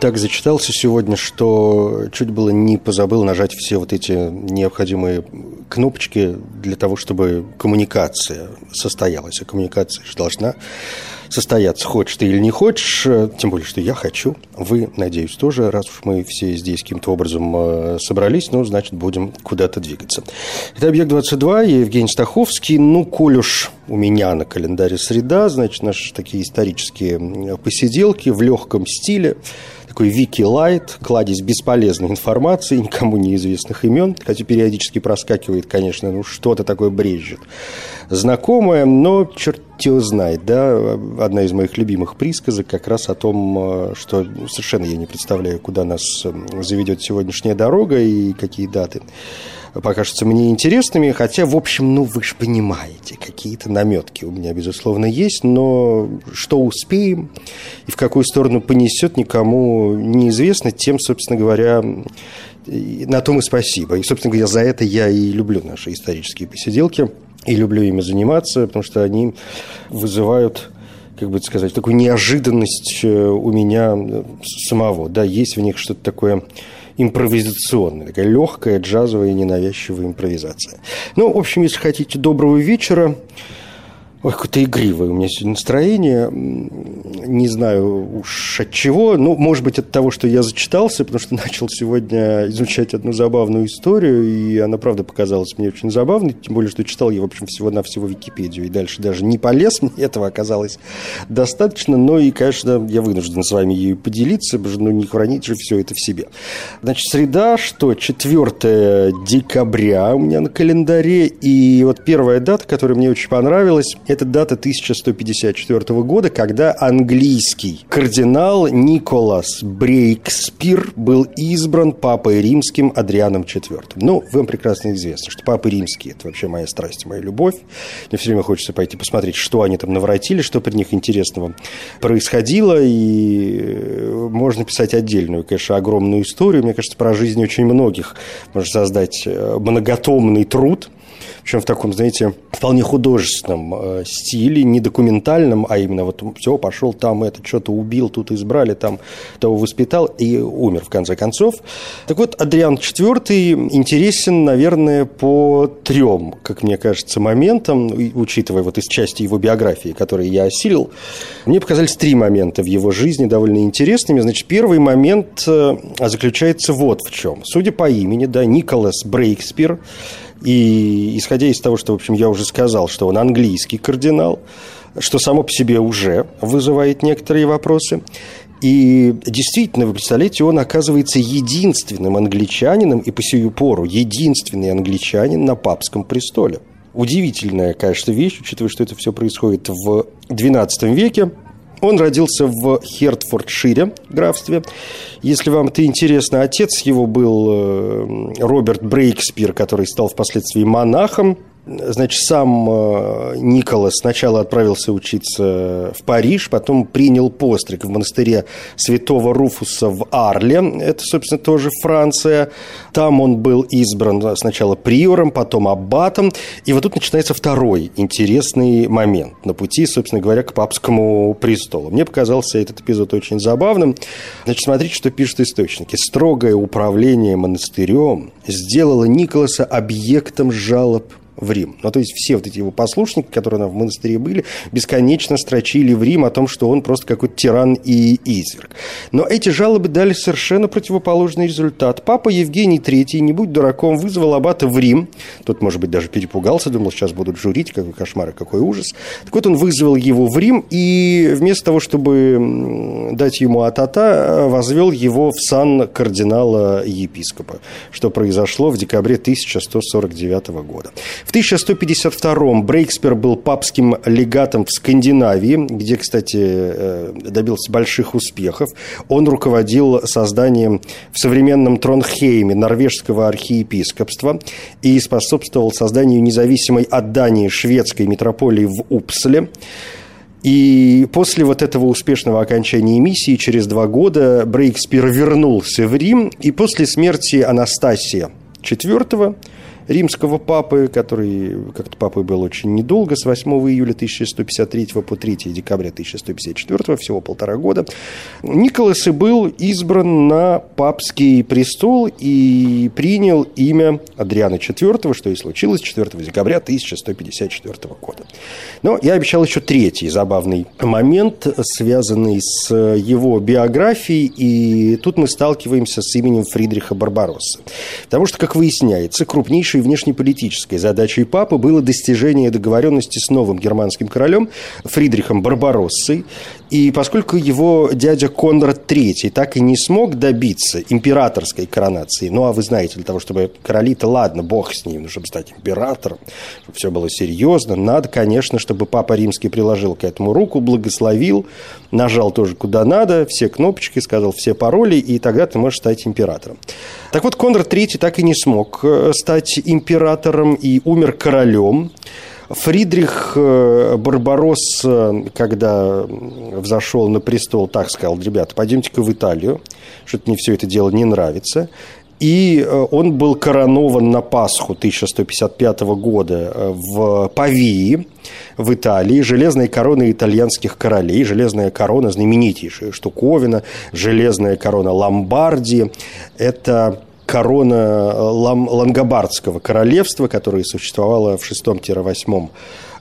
Так зачитался сегодня, что чуть было не позабыл нажать все вот эти необходимые кнопочки для того, чтобы коммуникация состоялась. А коммуникация же должна состояться, хочешь ты или не хочешь, тем более, что я хочу. Вы, надеюсь, тоже, раз уж мы все здесь каким-то образом э, собрались, ну, значит, будем куда-то двигаться. Это «Объект-22», я Евгений Стаховский. Ну, коль уж у меня на календаре среда, значит, наши такие исторические посиделки в легком стиле – такой Вики Лайт, кладезь бесполезной информации, никому неизвестных имен, хотя периодически проскакивает, конечно, ну что-то такое брежет. Знакомое, но черт его знает, да, одна из моих любимых присказок как раз о том, э, что совершенно я не представляю, куда нас э, заведет сегодняшняя дорога и какие даты покажутся мне интересными, хотя, в общем, ну, вы же понимаете, какие-то наметки у меня, безусловно, есть, но что успеем и в какую сторону понесет, никому неизвестно, тем, собственно говоря, на том и спасибо. И, собственно говоря, за это я и люблю наши исторические посиделки, и люблю ими заниматься, потому что они вызывают как бы сказать, такую неожиданность э, у меня самого. Да, есть в них что-то такое импровизационная, такая легкая, джазовая, ненавязчивая импровизация. Ну, в общем, если хотите доброго вечера, Ой, какое-то игривое у меня сегодня настроение. Не знаю уж от чего. Ну, может быть, от того, что я зачитался, потому что начал сегодня изучать одну забавную историю, и она, правда, показалась мне очень забавной, тем более, что читал я, в общем, всего-навсего Википедию, и дальше даже не полез, мне этого оказалось достаточно, но и, конечно, я вынужден с вами ею поделиться, потому что ну, не хранить же все это в себе. Значит, среда, что 4 декабря у меня на календаре, и вот первая дата, которая мне очень понравилась, это дата 1154 года, когда английский кардинал Николас Брейкспир был избран папой римским Адрианом IV. Ну, вам прекрасно известно, что папы римские – это вообще моя страсть, моя любовь. Мне все время хочется пойти посмотреть, что они там наворотили, что при них интересного происходило, и э, можно писать отдельную, конечно, огромную историю. Мне кажется, про жизнь очень многих можно создать э, многотомный труд – причем в таком, знаете, вполне художественном э, стиле, не документальном, а именно вот все, пошел там это, что-то убил, тут избрали, там того воспитал и умер в конце концов. Так вот, Адриан IV интересен, наверное, по трем, как мне кажется, моментам, учитывая вот из части его биографии, которые я осилил, мне показались три момента в его жизни довольно интересными. Значит, первый момент э, заключается вот в чем. Судя по имени, да, Николас Брейкспир, и исходя из того, что, в общем, я уже сказал, что он английский кардинал, что само по себе уже вызывает некоторые вопросы. И действительно, вы представляете, он оказывается единственным англичанином и по сию пору единственный англичанин на папском престоле. Удивительная, конечно, вещь, учитывая, что это все происходит в XII веке. Он родился в Хертфордшире, графстве. Если вам это интересно, отец его был э, Роберт Брейкспир, который стал впоследствии монахом Значит, сам э, Николас сначала отправился учиться в Париж, потом принял постриг в монастыре святого Руфуса в Арле. Это, собственно, тоже Франция. Там он был избран сначала приором, потом аббатом. И вот тут начинается второй интересный момент на пути, собственно говоря, к папскому престолу. Мне показался этот эпизод очень забавным. Значит, смотрите, что пишут источники. Строгое управление монастырем сделало Николаса объектом жалоб в Рим. Ну, то есть все вот эти его послушники, которые в монастыре были, бесконечно строчили в Рим о том, что он просто какой-то тиран и изверг. Но эти жалобы дали совершенно противоположный результат. Папа Евгений III, не будь дураком, вызвал аббата в Рим. Тот, может быть, даже перепугался, думал, сейчас будут журить, какой кошмар и какой ужас. Так вот, он вызвал его в Рим, и вместо того, чтобы дать ему атата, возвел его в сан кардинала-епископа, что произошло в декабре 1149 года. В 1152 Брейкспер был папским легатом в Скандинавии, где, кстати, э, добился больших успехов. Он руководил созданием в современном Тронхейме норвежского архиепископства и способствовал созданию независимой от Дании шведской митрополии в Упсле. И после вот этого успешного окончания миссии, через два года, Брейкспир вернулся в Рим, и после смерти Анастасия IV римского папы, который как-то папой был очень недолго, с 8 июля 1153 по 3 декабря 1154, всего полтора года, Николас и был избран на папский престол и принял имя Адриана IV, что и случилось 4 декабря 1154 года. Но я обещал еще третий забавный момент, связанный с его биографией, и тут мы сталкиваемся с именем Фридриха Барбаросса. Потому что, как выясняется, крупнейший Главнейшей внешнеполитической задачей папы было достижение договоренности с новым германским королем Фридрихом Барбароссой. И поскольку его дядя Конрад III так и не смог добиться императорской коронации, ну а вы знаете, для того, чтобы короли-то, ладно, бог с ним, но чтобы стать императором, чтобы все было серьезно, надо, конечно, чтобы папа римский приложил к этому руку, благословил, нажал тоже куда надо, все кнопочки, сказал все пароли, и тогда ты можешь стать императором. Так вот, Конрад III так и не смог э, стать императором и умер королем. Фридрих э, Барбарос, когда взошел на престол, так сказал, ребята, пойдемте-ка в Италию, что-то мне все это дело не нравится. И э, он был коронован на Пасху 1155 года э, в Павии, в Италии, железной короной итальянских королей, железная корона, знаменитейшая штуковина, железная корона Ломбардии. Это корона э, Лангобардского королевства, которое существовало в 6-8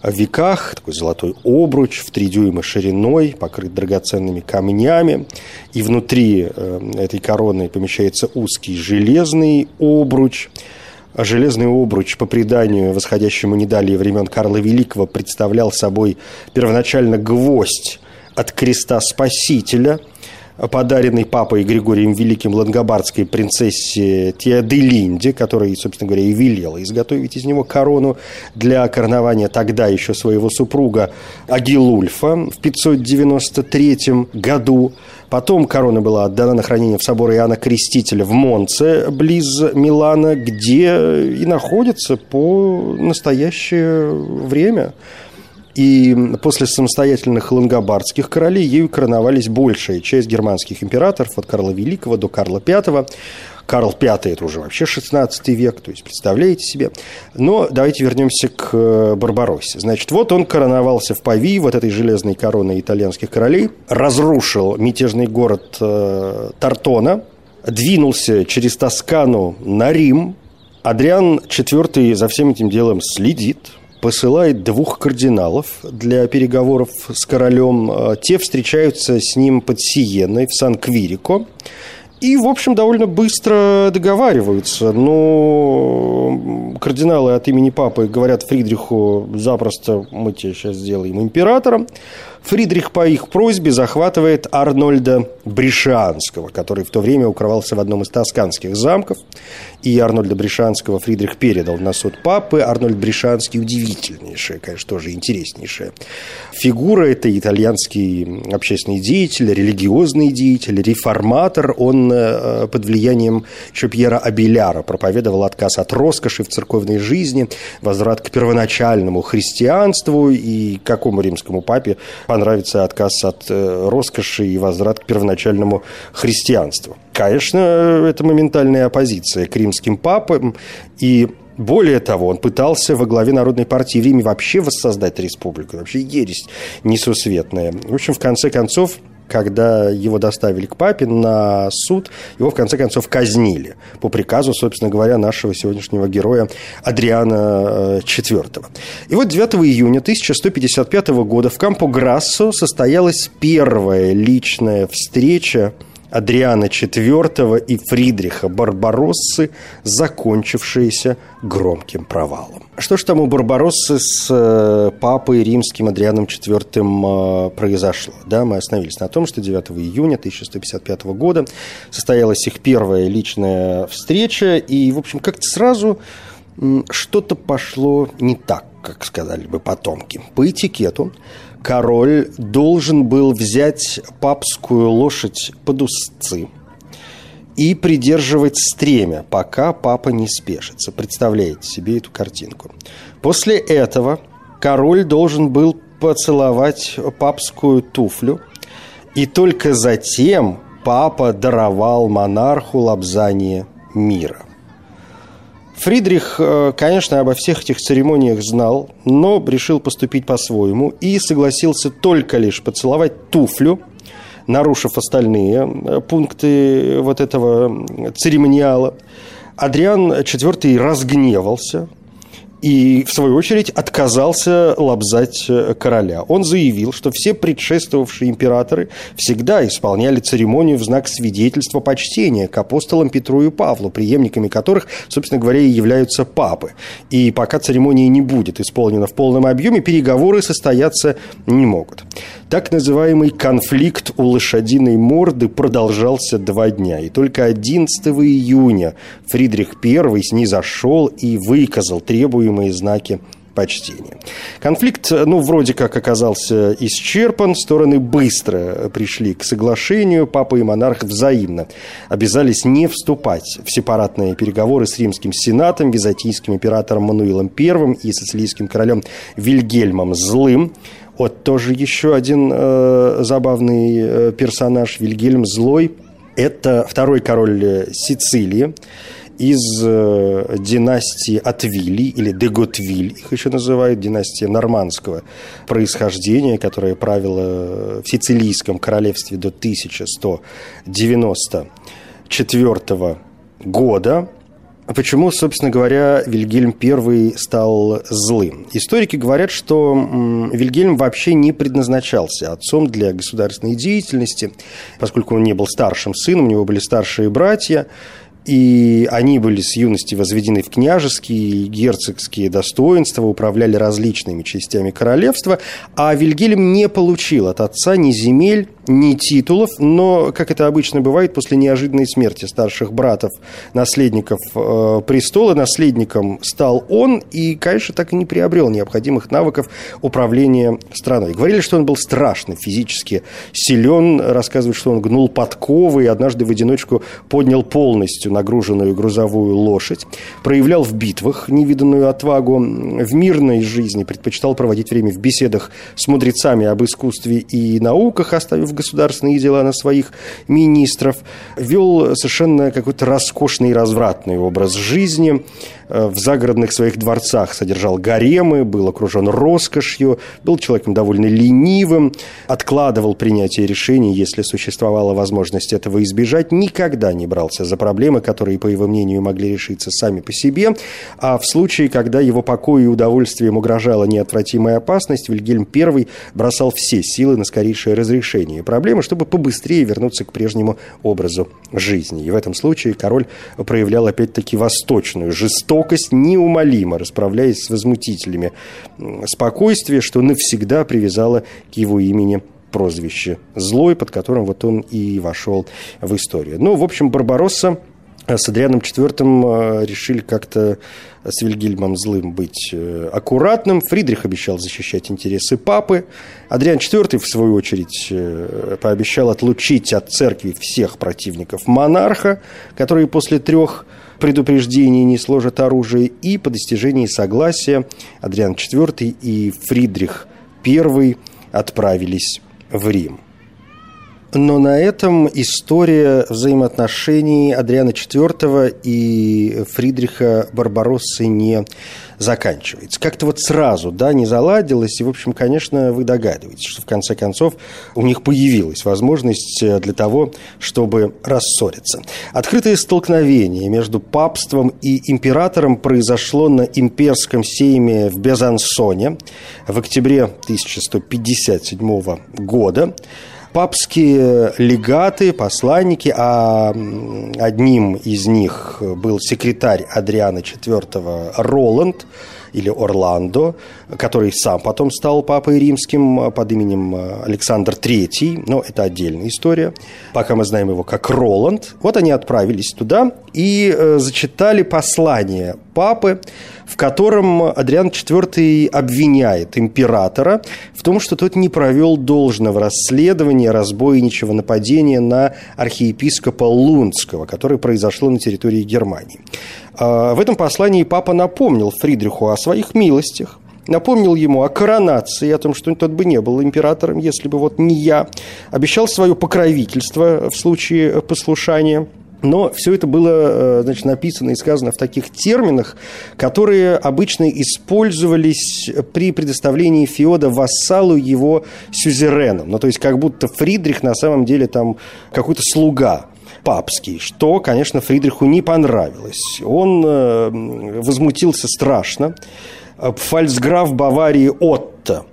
веках, такой золотой обруч в три дюйма шириной, покрыт драгоценными камнями, и внутри э, этой короны помещается узкий железный обруч. Железный обруч, по преданию, восходящему не далее времен Карла Великого, представлял собой первоначально гвоздь от креста Спасителя – подаренный папой Григорием Великим лангобардской принцессе Теоделинде, которая, собственно говоря, и велела изготовить из него корону для коронования тогда еще своего супруга Агилульфа в 593 году. Потом корона была отдана на хранение в собор Иоанна Крестителя в Монце, близ Милана, где и находится по настоящее время. И после самостоятельных лангобардских королей ею короновались большая часть германских императоров от Карла Великого до Карла V. Карл V – это уже вообще 16 век, то есть представляете себе. Но давайте вернемся к э, Барбароссе. Значит, вот он короновался в Пави, вот этой железной короной итальянских королей, разрушил мятежный город э, Тартона, двинулся через Тоскану на Рим. Адриан IV за всем этим делом следит, посылает двух кардиналов для переговоров с королем. Э, те встречаются с ним под Сиеной в Сан-Квирико. И, в общем, довольно быстро договариваются. Но кардиналы от имени папы говорят Фридриху запросто, мы тебя сейчас сделаем императором. Фридрих по их просьбе захватывает Арнольда Бришанского, который в то время укрывался в одном из тосканских замков. И Арнольда Бришанского Фридрих передал на суд папы. Арнольд Бришанский удивительнейшая, конечно, тоже интереснейшая фигура. Это итальянский общественный деятель, религиозный деятель, реформатор. Он э, под влиянием еще Пьера Абеляра проповедовал отказ от роскоши в церковной жизни, возврат к первоначальному христианству и какому римскому папе понравится отказ от э, роскоши и возврат к первоначальному христианству. Конечно, это моментальная оппозиция к римским папам, и более того, он пытался во главе Народной партии в вообще воссоздать республику. Вообще ересь несусветная. В общем, в конце концов, когда его доставили к папе на суд, его в конце концов казнили по приказу, собственно говоря, нашего сегодняшнего героя Адриана IV. Э, И вот 9 июня 1155 года в Кампо-Грассо состоялась первая личная встреча Адриана IV и Фридриха Барбароссы, закончившиеся громким провалом. Что ж там у Барбароссы с э, папой римским Адрианом IV э, произошло? Да, мы остановились на том, что 9 июня 1155 года состоялась их первая личная встреча, и, в общем, как-то сразу что-то пошло не так, как сказали бы потомки. По этикету король должен был взять папскую лошадь под узцы и придерживать стремя, пока папа не спешится. Представляете себе эту картинку. После этого король должен был поцеловать папскую туфлю, и только затем папа даровал монарху лобзание мира. Фридрих, э, конечно, обо всех этих церемониях знал, но решил поступить по-своему и согласился только лишь поцеловать туфлю, нарушив остальные э, пункты вот этого церемониала. Адриан IV разгневался, и, в свою очередь, отказался лобзать э, короля. Он заявил, что все предшествовавшие императоры всегда исполняли церемонию в знак свидетельства почтения к апостолам Петру и Павлу, преемниками которых, собственно говоря, и являются папы. И пока церемония не будет исполнена в полном объеме, переговоры состояться не могут. Так называемый конфликт у лошадиной морды продолжался два дня. И только 11 июня Фридрих I снизошел и выказал требуемые знаки почтения. Конфликт, ну, вроде как оказался исчерпан, стороны быстро пришли к соглашению, папа и монарх взаимно обязались не вступать в сепаратные переговоры с римским сенатом, византийским императором Мануилом I и сицилийским королем Вильгельмом Злым. Вот тоже еще один э, забавный э, персонаж Вильгельм Злой. Это второй король э, Сицилии из э, династии Атвили или Деготвиль, их еще называют, династия нормандского происхождения, которая правила в Сицилийском королевстве до 1194 года. А почему, собственно говоря, Вильгельм I стал злым? Историки говорят, что Вильгельм вообще не предназначался отцом для государственной деятельности, поскольку он не был старшим сыном, у него были старшие братья, и они были с юности возведены в княжеские и герцогские достоинства, управляли различными частями королевства, а Вильгельм не получил от отца ни земель, ни титулов, но, как это обычно бывает, после неожиданной смерти старших братов, наследников э, престола, наследником стал он и, конечно, так и не приобрел необходимых навыков управления страной. Говорили, что он был страшно физически силен, рассказывают, что он гнул подковы и однажды в одиночку поднял полностью нагруженную грузовую лошадь, проявлял в битвах невиданную отвагу, в мирной жизни предпочитал проводить время в беседах с мудрецами об искусстве и науках, оставив государственные дела на своих министров, вел совершенно какой-то роскошный и развратный образ жизни, в загородных своих дворцах содержал гаремы, был окружен роскошью, был человеком довольно ленивым, откладывал принятие решений, если существовала возможность этого избежать, никогда не брался за проблемы, которые, по его мнению, могли решиться сами по себе, а в случае, когда его покою и удовольствием угрожала неотвратимая опасность, Вильгельм I бросал все силы на скорейшее разрешение проблемы, чтобы побыстрее вернуться к прежнему образу жизни. И в этом случае король проявлял опять-таки восточную жестокость, жестокость неумолимо, расправляясь с возмутителями спокойствия, что навсегда привязало к его имени прозвище «Злой», под которым вот он и вошел в историю. Ну, в общем, Барбаросса с Адрианом IV э, решили как-то с Вильгельмом Злым быть э, аккуратным. Фридрих обещал защищать интересы папы. Адриан IV, в свою очередь, э, пообещал отлучить от церкви всех противников монарха, которые после трех предупреждений не сложат оружие, и по достижении согласия Адриан IV и Фридрих I отправились в Рим. Но на этом история взаимоотношений Адриана IV и Фридриха Барбароссы не заканчивается. Как-то вот сразу, да, не заладилось, и, в общем, конечно, вы догадываетесь, что в конце концов у них появилась возможность э, для того, чтобы рассориться. Открытое столкновение между папством и императором произошло на имперском сейме в Безансоне в октябре 1157 года папские легаты, посланники, а одним из них был секретарь Адриана IV Роланд, или Орландо, который сам потом стал папой римским под именем Александр III, но это отдельная история. Пока мы знаем его как Роланд. Вот они отправились туда и зачитали послание папы, в котором Адриан IV обвиняет императора в том, что тот не провел должного расследования разбойничего нападения на архиепископа Лунского, которое произошло на территории Германии. А, в этом послании папа напомнил Фридриху о своих милостях, напомнил ему о коронации, о том, что тот бы не был императором, если бы вот не я, обещал свое покровительство в случае послушания – но все это было э, значит, написано и сказано в таких терминах, которые обычно использовались при предоставлении Феода вассалу его сюзереном. Ну, то есть, как будто Фридрих на самом деле там какой-то слуга папский, что, конечно, Фридриху не понравилось. Он э, возмутился страшно. Фальцграф Баварии Отто,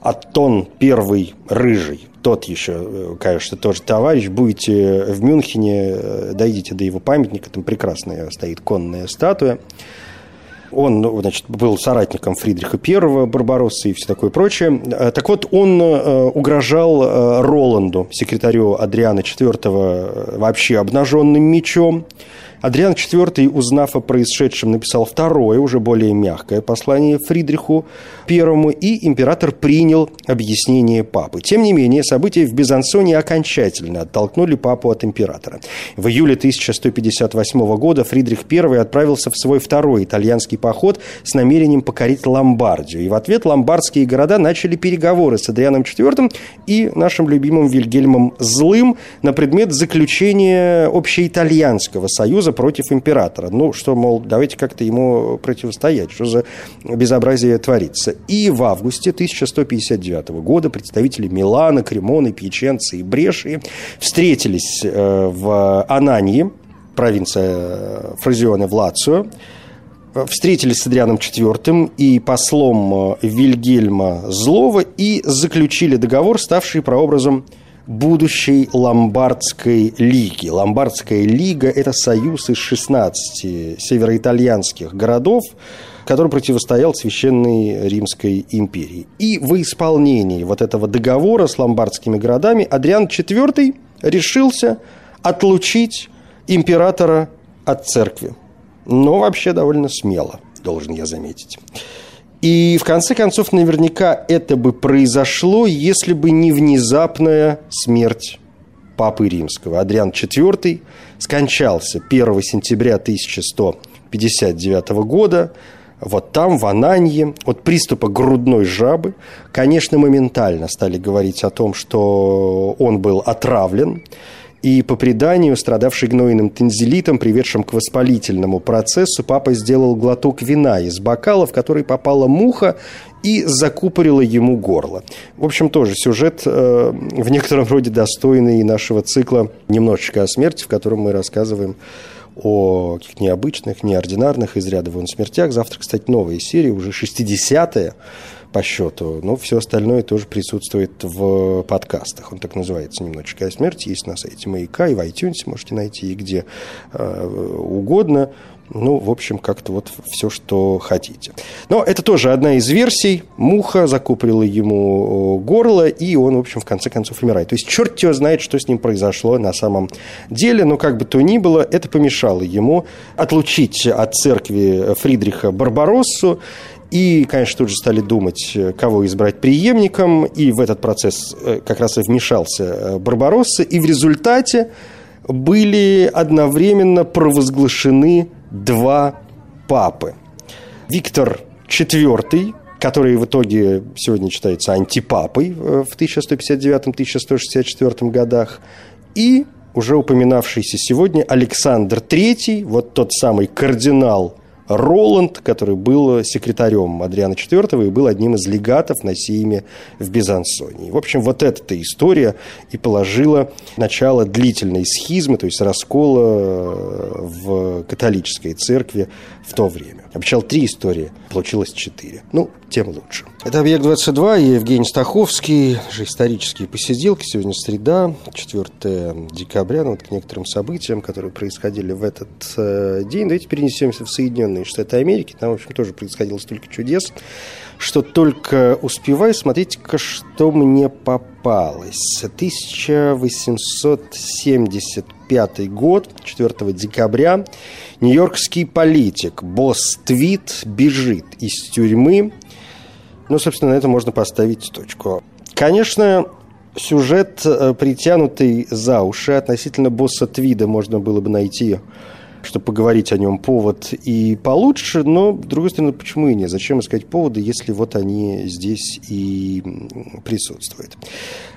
Аттон первый рыжий, тот еще, э, конечно, тоже товарищ, будете в Мюнхене, э, дойдите до его памятника, там прекрасная стоит конная статуя. Он, ну, значит, был соратником Фридриха I, Барбаросса и все такое прочее. Э, так вот, он угрожал Роланду, секретарю Адриана IV, вообще обнаженным мечом. Адриан IV, узнав о происшедшем, написал второе, уже более мягкое послание Фридриху I, и император принял объяснение папы. Тем не менее, события в Бизансоне окончательно оттолкнули папу от императора. В июле 1158 года Фридрих I отправился в свой второй итальянский поход с намерением покорить Ломбардию. И в ответ ломбардские города начали переговоры с Адрианом IV и нашим любимым Вильгельмом Злым на предмет заключения общеитальянского союза союза против императора. Ну, что, мол, давайте как-то ему противостоять, что за безобразие творится. И в августе 1159 года представители Милана, Кремона, Пьяченца и Брешии встретились э, в Анании, провинция Фразиона в Лацио, встретились с Адрианом IV и послом э, Вильгельма Злова и заключили договор, ставший прообразом будущей Ломбардской лиги. Ломбардская лига – это союз из 16 североитальянских городов, который противостоял Священной Римской империи. И в исполнении вот этого договора с ломбардскими городами Адриан IV решился отлучить императора от церкви. Но вообще довольно смело, должен я заметить. И в конце концов, наверняка это бы произошло, если бы не внезапная смерть Папы Римского. Адриан IV скончался 1 сентября 1159 года вот там, в Ананье, от приступа грудной жабы. Конечно, моментально стали говорить о том, что он был отравлен и по преданию, страдавший гнойным тензилитом, приведшим к воспалительному процессу, папа сделал глоток вина из бокала, в который попала муха и закупорила ему горло. В общем, тоже сюжет э, в некотором роде достойный нашего цикла «Немножечко о смерти», в котором мы рассказываем о каких-то необычных, неординарных из ряда вон смертях. Завтра, кстати, новая серия, уже 60-я по счету. Но все остальное тоже присутствует в подкастах. Он так называется «Немножечко о смерти». Есть на сайте «Маяка» и в iTunes можете найти, и где э, угодно. Ну, в общем, как-то вот все, что хотите. Но это тоже одна из версий. Муха закупорила ему горло, и он, в общем, в конце концов умирает. То есть черт его знает, что с ним произошло на самом деле. Но как бы то ни было, это помешало ему отлучить от церкви Фридриха Барбароссу и, конечно, тут же стали думать, кого избрать преемником, и в этот процесс э, как раз и вмешался э, Барбаросса, и в результате были одновременно провозглашены два папы. Виктор IV, который в итоге сегодня считается антипапой э, в 1159-1164 годах, и уже упоминавшийся сегодня Александр III, вот тот самый кардинал Роланд, который был секретарем Адриана IV и был одним из легатов на Сейме в Бизансонии. В общем, вот эта история и положила начало длительной схизмы, то есть раскола э, в католической церкви в то время. Обещал три истории, получилось четыре. Ну, тем лучше. Это «Объект-22», я Евгений Стаховский, же исторические посиделки. Сегодня среда, 4 декабря, ну, вот к некоторым событиям, которые происходили в этот э, день. Давайте перенесемся в Соединенные Штаты Америки. Там, в общем, тоже происходило столько чудес, что только успевай, смотрите-ка, что мне попалось. 1875 год, 4 декабря, нью-йоркский политик Босс Твид бежит из тюрьмы. Ну, собственно, на это можно поставить точку. Конечно, сюжет, э, притянутый за уши, относительно босса Твида можно было бы найти чтобы поговорить о нем повод и получше, но, с другой стороны, почему и нет? Зачем искать поводы, если вот они здесь и присутствуют?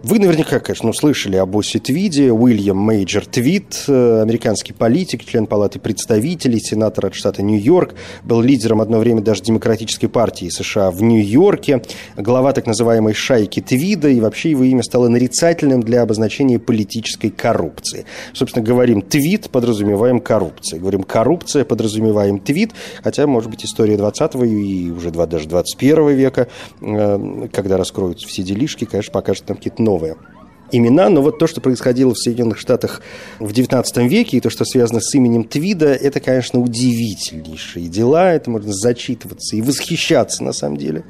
Вы наверняка, конечно, услышали об Боссе Твиде, Уильям Мейджор Твид, э, американский политик, член Палаты представителей, сенатор от штата Нью-Йорк, был лидером одно время даже Демократической партии США в Нью-Йорке, глава так называемой «шайки Твида», и вообще его имя стало нарицательным для обозначения политической коррупции. Собственно, говорим «твит», подразумеваем коррупцию говорим коррупция, подразумеваем твит, хотя, может быть, история 20 и уже даже 21 века, э, когда раскроются все делишки, конечно, покажет нам какие-то новые имена, но вот то, что происходило в Соединенных Штатах в XIX веке, и то, что связано с именем Твида, это, конечно, удивительнейшие дела, это можно зачитываться и восхищаться, на самом деле,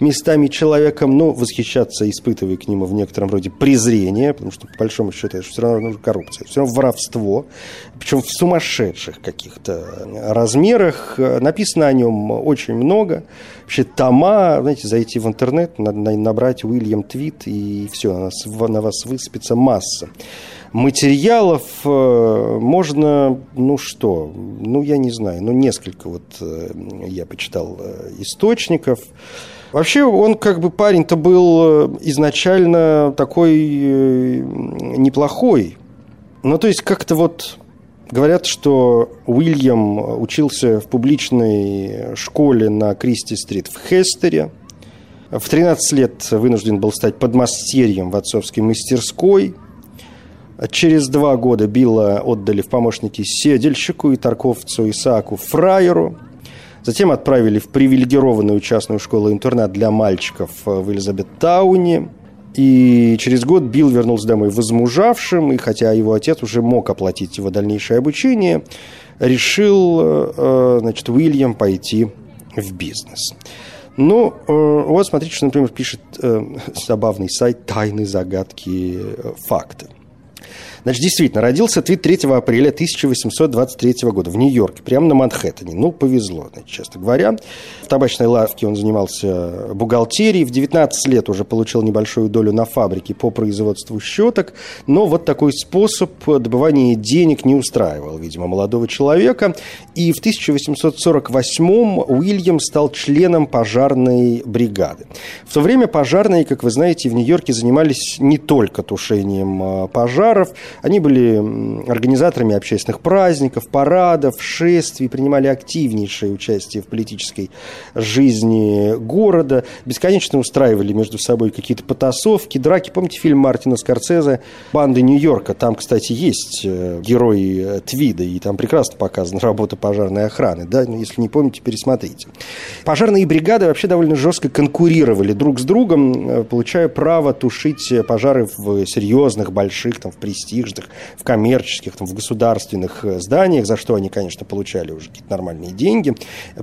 местами человеком, но восхищаться, испытывая к нему в некотором роде презрение, потому что, по большому счету, это все равно коррупция, все равно воровство, причем в сумасшедших каких-то размерах. Написано о нем очень много. Вообще тома, знаете, зайти в интернет, набрать Уильям Твит, и все, на, нас, высыпется масса материалов э, можно, ну что, ну я не знаю, ну несколько вот э, я почитал э, источников. Вообще он как бы парень-то был изначально такой неплохой. Ну то есть как-то вот Говорят, что Уильям учился в публичной школе на Кристи-стрит в Хестере. В 13 лет вынужден был стать подмастерьем в отцовской мастерской. Через два года Билла отдали в помощники седельщику и торговцу Исааку Фрайеру. Затем отправили в привилегированную частную школу-интернат для мальчиков в Элизабеттауне. И через год Билл вернулся домой возмужавшим, и хотя его отец уже мог оплатить его дальнейшее обучение, решил, э, значит, Уильям пойти в бизнес. Ну, э, вот смотрите, что, например, пишет э, забавный сайт «Тайны, загадки, факты». Значит, действительно, родился Твит 3 апреля 1823 года в Нью-Йорке, прямо на Манхэттене. Ну, повезло, значит, честно говоря. В табачной лавке он занимался бухгалтерией. В 19 лет уже получил небольшую долю на фабрике по производству щеток. Но вот такой способ добывания денег не устраивал, видимо, молодого человека. И в 1848-м Уильям стал членом пожарной бригады. В то время пожарные, как вы знаете, в Нью-Йорке занимались не только тушением а, пожаров, они были организаторами общественных праздников, парадов, шествий, принимали активнейшее участие в политической жизни города, бесконечно устраивали между собой какие-то потасовки, драки. Помните фильм Мартина Скорцезе «Банды Нью-Йорка»? Там, кстати, есть э, герой э, Твида, и там прекрасно показана работа пожарной охраны. Да? Ну, если не помните, пересмотрите. Пожарные бригады вообще довольно жестко конкурировали друг с другом, э, получая право тушить пожары в серьезных, больших, там, в престиж престижных, в коммерческих, там, в государственных э, зданиях, за что они, конечно, получали уже какие-то нормальные деньги,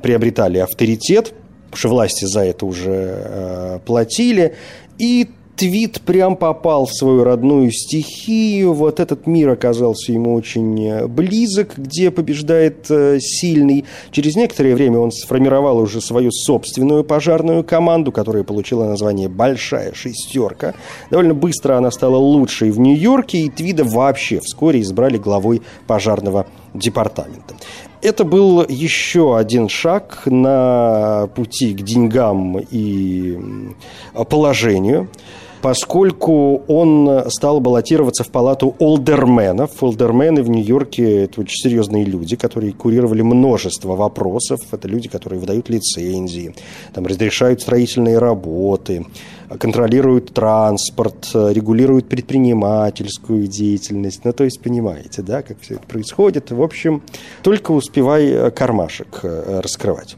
приобретали авторитет, потому что власти за это уже э, платили. И Твит прям попал в свою родную стихию. Вот этот мир оказался ему очень э, близок, где побеждает э, сильный. Через некоторое время он сформировал уже свою собственную пожарную команду, которая получила название «Большая шестерка». Довольно быстро она стала лучшей в Нью-Йорке, и Твида вообще вскоре избрали главой пожарного департамента. Это был еще один шаг на пути к деньгам и положению – поскольку он стал баллотироваться в палату олдерменов. Олдермены в Нью-Йорке – это очень серьезные люди, которые курировали множество вопросов. Это люди, которые выдают лицензии, там, разрешают строительные работы, контролируют транспорт, регулируют предпринимательскую деятельность. Ну, то есть, понимаете, да, как все это происходит. В общем, только успевай кармашек э, раскрывать.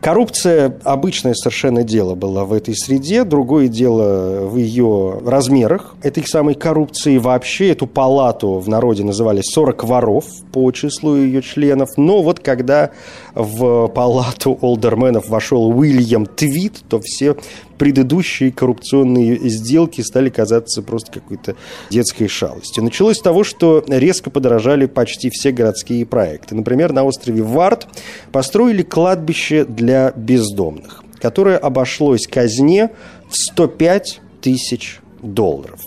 Коррупция – обычное совершенно дело было в этой среде. Другое дело в ее размерах этой самой коррупции. Вообще эту палату в народе называли «40 воров» по числу ее членов. Но вот когда в палату олдерменов вошел Уильям Твит, то все предыдущие коррупционные сделки стали казаться просто какой-то детской шалостью. Началось с того, что резко подорожали почти все городские проекты. Например, на острове Вард построили кладбище для бездомных, которое обошлось казне в 105 тысяч долларов.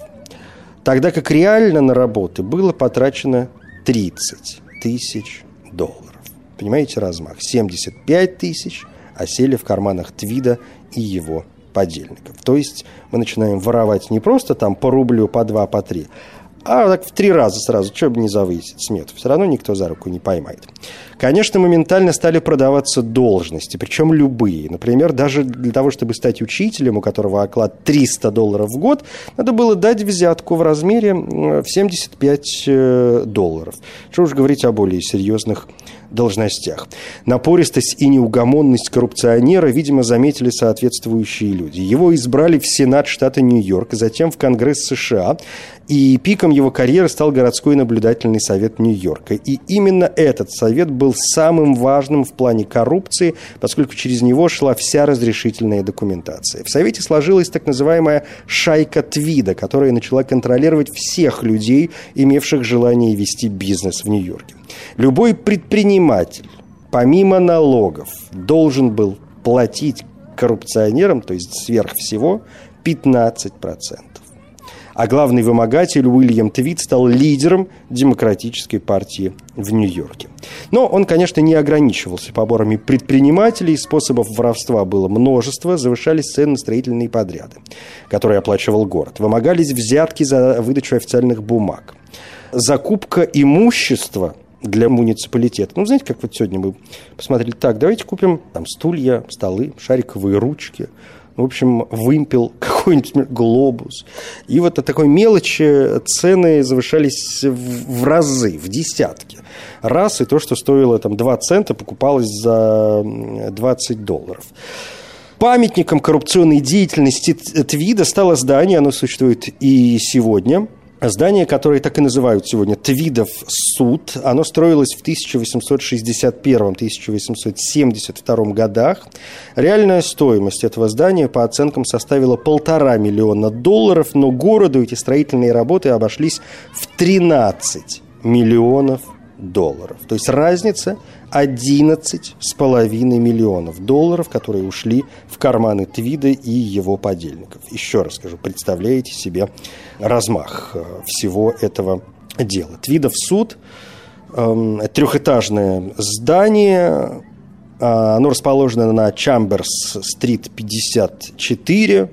Тогда как реально на работы было потрачено 30 тысяч долларов. Понимаете размах? 75 тысяч осели в карманах Твида и его подельников. То есть мы начинаем воровать не просто там по рублю, по два, по три, а так в три раза сразу, что бы не завысить смету. Все равно никто за руку не поймает. Конечно, моментально стали продаваться должности, причем любые. Например, даже для того, чтобы стать учителем, у которого оклад 300 долларов в год, надо было дать взятку в размере в 75 э, долларов. Что уж говорить о более серьезных должностях. Напористость и неугомонность коррупционера, видимо, заметили соответствующие люди. Его избрали в Сенат штата Нью-Йорк, затем в Конгресс США, и пиком его карьеры стал городской наблюдательный совет Нью-Йорка. И именно этот совет был самым важным в плане коррупции, поскольку через него шла вся разрешительная документация. В совете сложилась так называемая «шайка Твида», которая начала контролировать всех людей, имевших желание вести бизнес в Нью-Йорке. Любой предприниматель, помимо налогов, должен был платить коррупционерам, то есть сверх всего, 15%. А главный вымогатель Уильям Твит стал лидером демократической партии в Нью-Йорке. Но он, конечно, не ограничивался поборами предпринимателей, способов воровства было множество, завышались цены на строительные подряды, которые оплачивал город. Вымогались взятки за выдачу официальных бумаг. Закупка имущества – для муниципалитета. Ну, знаете, как вот сегодня мы посмотрели, так, давайте купим там стулья, столы, шариковые ручки, в общем, вымпел, какой-нибудь глобус. И вот от такой мелочи цены завышались в, разы, в десятки. Раз, и то, что стоило там 2 цента, покупалось за 20 долларов. Памятником коррупционной деятельности Твида стало здание, оно существует и сегодня – Здание, которое так и называют сегодня Твидов суд, оно строилось в 1861-1872 годах. Реальная стоимость этого здания по оценкам составила полтора миллиона долларов, но городу эти строительные работы обошлись в 13 миллионов долларов. То есть разница 11,5 миллионов долларов, которые ушли в карманы Твида и его подельников. Еще раз скажу, представляете себе размах э, всего этого дела. Твидов суд э, трехэтажное здание, э, оно расположено на Чамберс-стрит 54,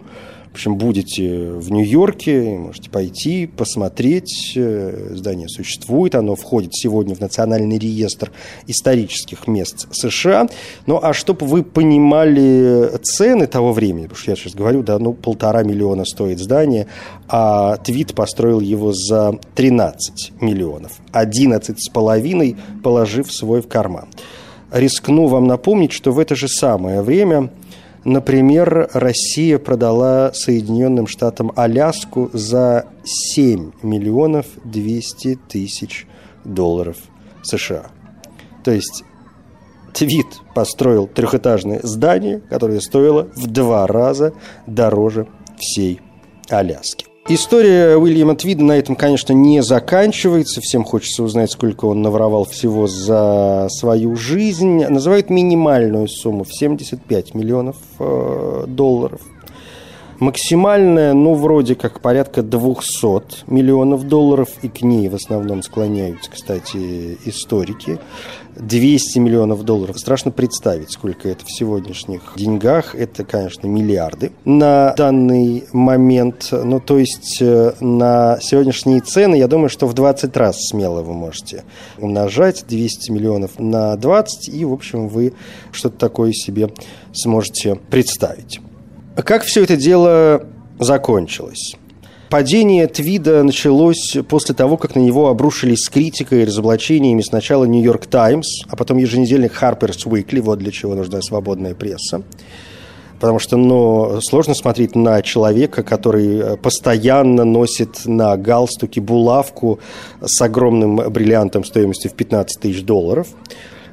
в общем, будете в Нью-Йорке, можете пойти, посмотреть. Э, здание существует, оно входит сегодня в Национальный реестр исторических мест США. Ну, а чтобы вы понимали цены того времени, потому что я сейчас говорю, да, ну, полтора миллиона стоит здание, а Твит построил его за 13 миллионов. 11 с половиной положив свой в карман. Рискну вам напомнить, что в это же самое время Например, Россия продала Соединенным Штатам Аляску за 7 миллионов 200 тысяч долларов США. То есть Твит построил трехэтажное здание, которое стоило в два раза дороже всей Аляски. История Уильяма Твида на этом, конечно, не заканчивается. Всем хочется узнать, сколько он наворовал всего за свою жизнь. Называют минимальную сумму в 75 миллионов э, долларов – Максимальная, ну, вроде как порядка 200 миллионов долларов, и к ней в основном склоняются, кстати, историки. 200 миллионов долларов. Страшно представить, сколько это в сегодняшних деньгах. Это, конечно, миллиарды на данный момент. Ну, то есть э, на сегодняшние цены, я думаю, что в 20 раз смело вы можете умножать 200 миллионов на 20, и, в общем, вы что-то такое себе сможете представить. Как все это дело закончилось? Падение Твида началось после того, как на него обрушились с критикой и разоблачениями сначала «Нью-Йорк Таймс», а потом еженедельник «Харперс Уикли», вот для чего нужна свободная пресса. Потому что ну, сложно смотреть на человека, который постоянно носит на галстуке булавку с огромным бриллиантом стоимостью в 15 тысяч долларов –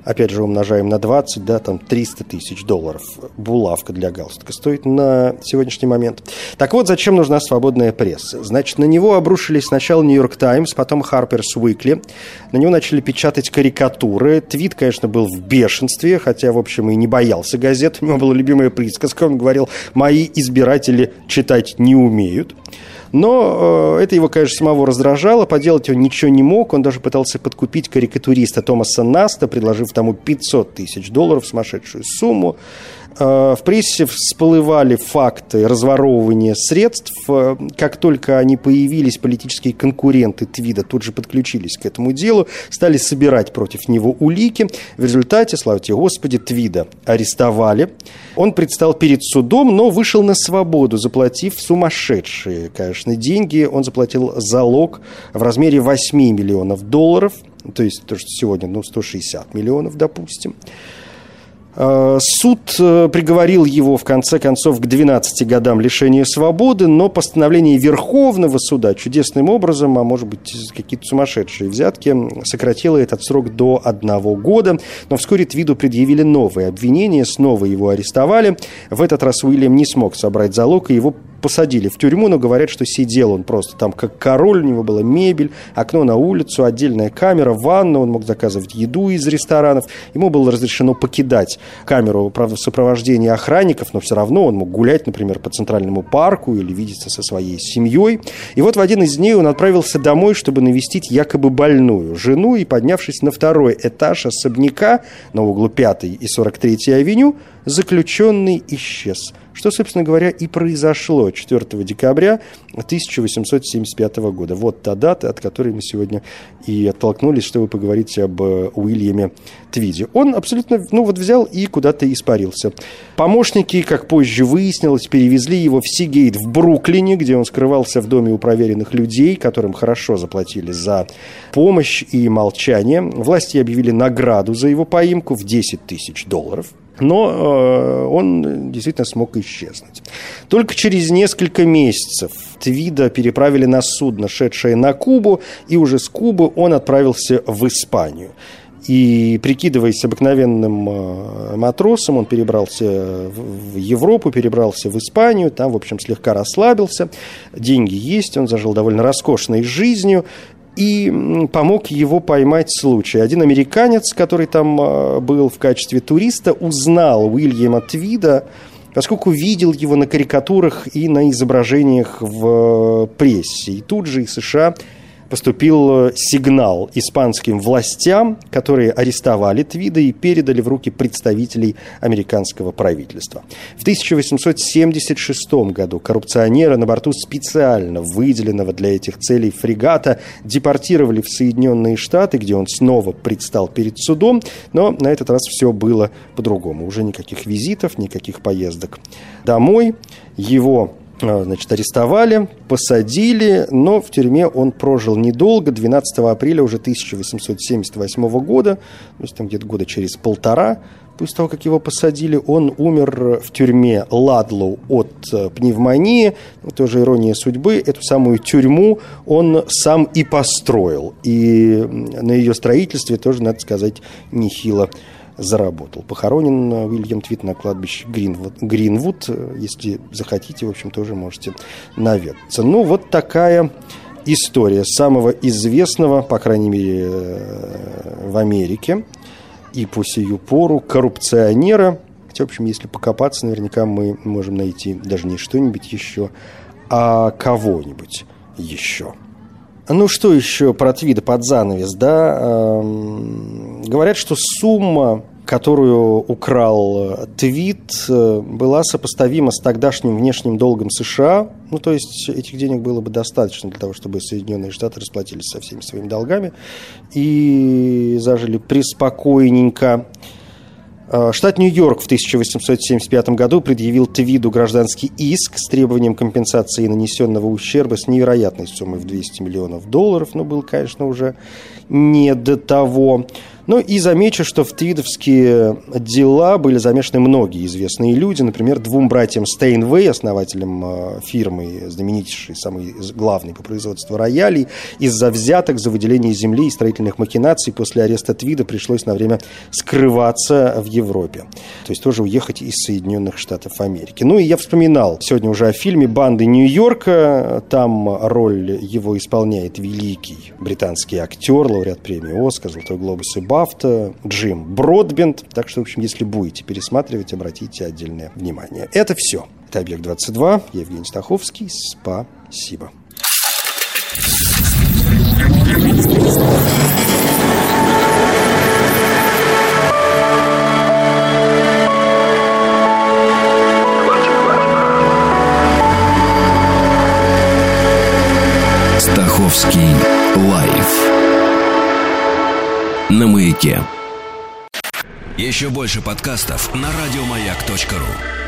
опять же, умножаем на 20, да, там 300 тысяч долларов булавка для галстука стоит на сегодняшний момент. Так вот, зачем нужна свободная пресса? Значит, на него обрушились сначала Нью-Йорк Таймс, потом Harper's Weekly. На него начали печатать карикатуры. Твит, конечно, был в бешенстве, хотя, в общем, и не боялся газет. У него была любимая присказка. Он говорил, мои избиратели читать не умеют. Но э, это его, конечно, самого раздражало, поделать он ничего не мог. Он даже пытался подкупить карикатуриста Томаса Наста, предложив тому 500 тысяч долларов, сумасшедшую сумму. Э, в прессе всплывали факты разворовывания средств. Э, как только они появились, политические конкуренты Твида тут же подключились к этому делу, стали собирать против него улики. В результате, слава тебе Господи, Твида арестовали. Он предстал перед судом, но вышел на свободу, заплатив сумасшедшие, конечно, деньги. Он заплатил залог в размере 8 миллионов долларов, то есть то, что сегодня ну, 160 миллионов, допустим. Э, суд э, приговорил его, в конце концов, к 12 годам лишения свободы, но постановление Верховного суда чудесным образом, а может быть, какие-то сумасшедшие взятки, сократило этот срок до одного года. Но вскоре Твиду предъявили новые обвинения, снова его арестовали. В этот раз Уильям не смог собрать залог, и его посадили в тюрьму, но говорят, что сидел он просто там как король, у него была мебель, окно на улицу, отдельная камера, ванна, он мог заказывать еду из ресторанов. Ему было разрешено покидать камеру, правда, в сопровождении охранников, но все равно он мог гулять, например, по Центральному парку или видеться со своей семьей. И вот в один из дней он отправился домой, чтобы навестить якобы больную жену, и, поднявшись на второй этаж особняка на углу 5 и 43 авеню, заключенный исчез – что, собственно говоря, и произошло 4 декабря 1875 года. Вот та дата, от которой мы сегодня и оттолкнулись, чтобы поговорить об э, Уильяме Твиде. Он абсолютно, ну вот взял и куда-то испарился. Помощники, как позже выяснилось, перевезли его в Сигейт в Бруклине, где он скрывался в доме у проверенных людей, которым хорошо заплатили за помощь и молчание. Власти объявили награду за его поимку в 10 тысяч долларов – но э, он действительно смог исчезнуть. Только через несколько месяцев Твида переправили на судно, шедшее на Кубу, и уже с Кубы он отправился в Испанию. И прикидываясь обыкновенным э, матросом, он перебрался в Европу, перебрался в Испанию, там, в общем, слегка расслабился, деньги есть, он зажил довольно роскошной жизнью, и помог его поймать случай. Один американец, который там а, был в качестве туриста, узнал Уильяма Твида, поскольку видел его на карикатурах и на изображениях в прессе. И тут же из США поступил э, сигнал испанским властям, которые арестовали Твида и передали в руки представителей американского правительства. В 1876 году коррупционера на борту специально выделенного для этих целей фрегата депортировали в Соединенные Штаты, где он снова предстал перед судом, но на этот раз все было по-другому. Уже никаких визитов, никаких поездок домой. Его значит, арестовали, посадили, но в тюрьме он прожил недолго, 12 апреля уже 1878 года, то есть там где-то года через полтора, после того, как его посадили, он умер в тюрьме Ладлоу от э, пневмонии. Тоже ирония судьбы. Эту самую тюрьму он сам и построил. И на ее строительстве тоже, надо сказать, нехило заработал. Похоронен Уильям Твит на кладбище Гринвуд. Гринвуд. Если захотите, в общем, тоже можете наведаться. Ну, вот такая история самого известного, по крайней мере, э, в Америке и по сию пору коррупционера. Хотя, в общем, если покопаться, наверняка мы можем найти даже не что-нибудь еще, а кого-нибудь еще. Ну, что еще про Твида под занавес, да? Эм, говорят, что сумма, которую украл Твит, э, была сопоставима с тогдашним внешним долгом США. Ну, то есть этих денег было бы достаточно для того, чтобы Соединенные Штаты расплатились со всеми своими долгами и зажили преспокойненько. А, штат Нью-Йорк в 1875 году предъявил Твиду гражданский иск с требованием компенсации нанесенного ущерба с невероятной суммой в 200 миллионов долларов, но был, конечно, уже не до того. Ну и замечу, что в твидовские дела были замешаны многие известные люди, например, двум братьям Стейнвей, основателям э, фирмы, знаменитейшей, самой главной по производству роялей, из-за взяток за выделение земли и строительных махинаций после ареста Твида пришлось на время скрываться в Европе. То есть тоже уехать из Соединенных Штатов Америки. Ну и я вспоминал сегодня уже о фильме «Банды Нью-Йорка». Там роль его исполняет великий британский актер, лауреат премии «Оскар», «Золотой глобус» и Бафта, Джим Бродбент. Так что, в общем, если будете пересматривать, обратите отдельное внимание. Это все. Это «Объект-22». Я Евгений Стаховский. Спасибо. Стаховский лайф на маяке. Еще больше подкастов на радиомаяк.ру.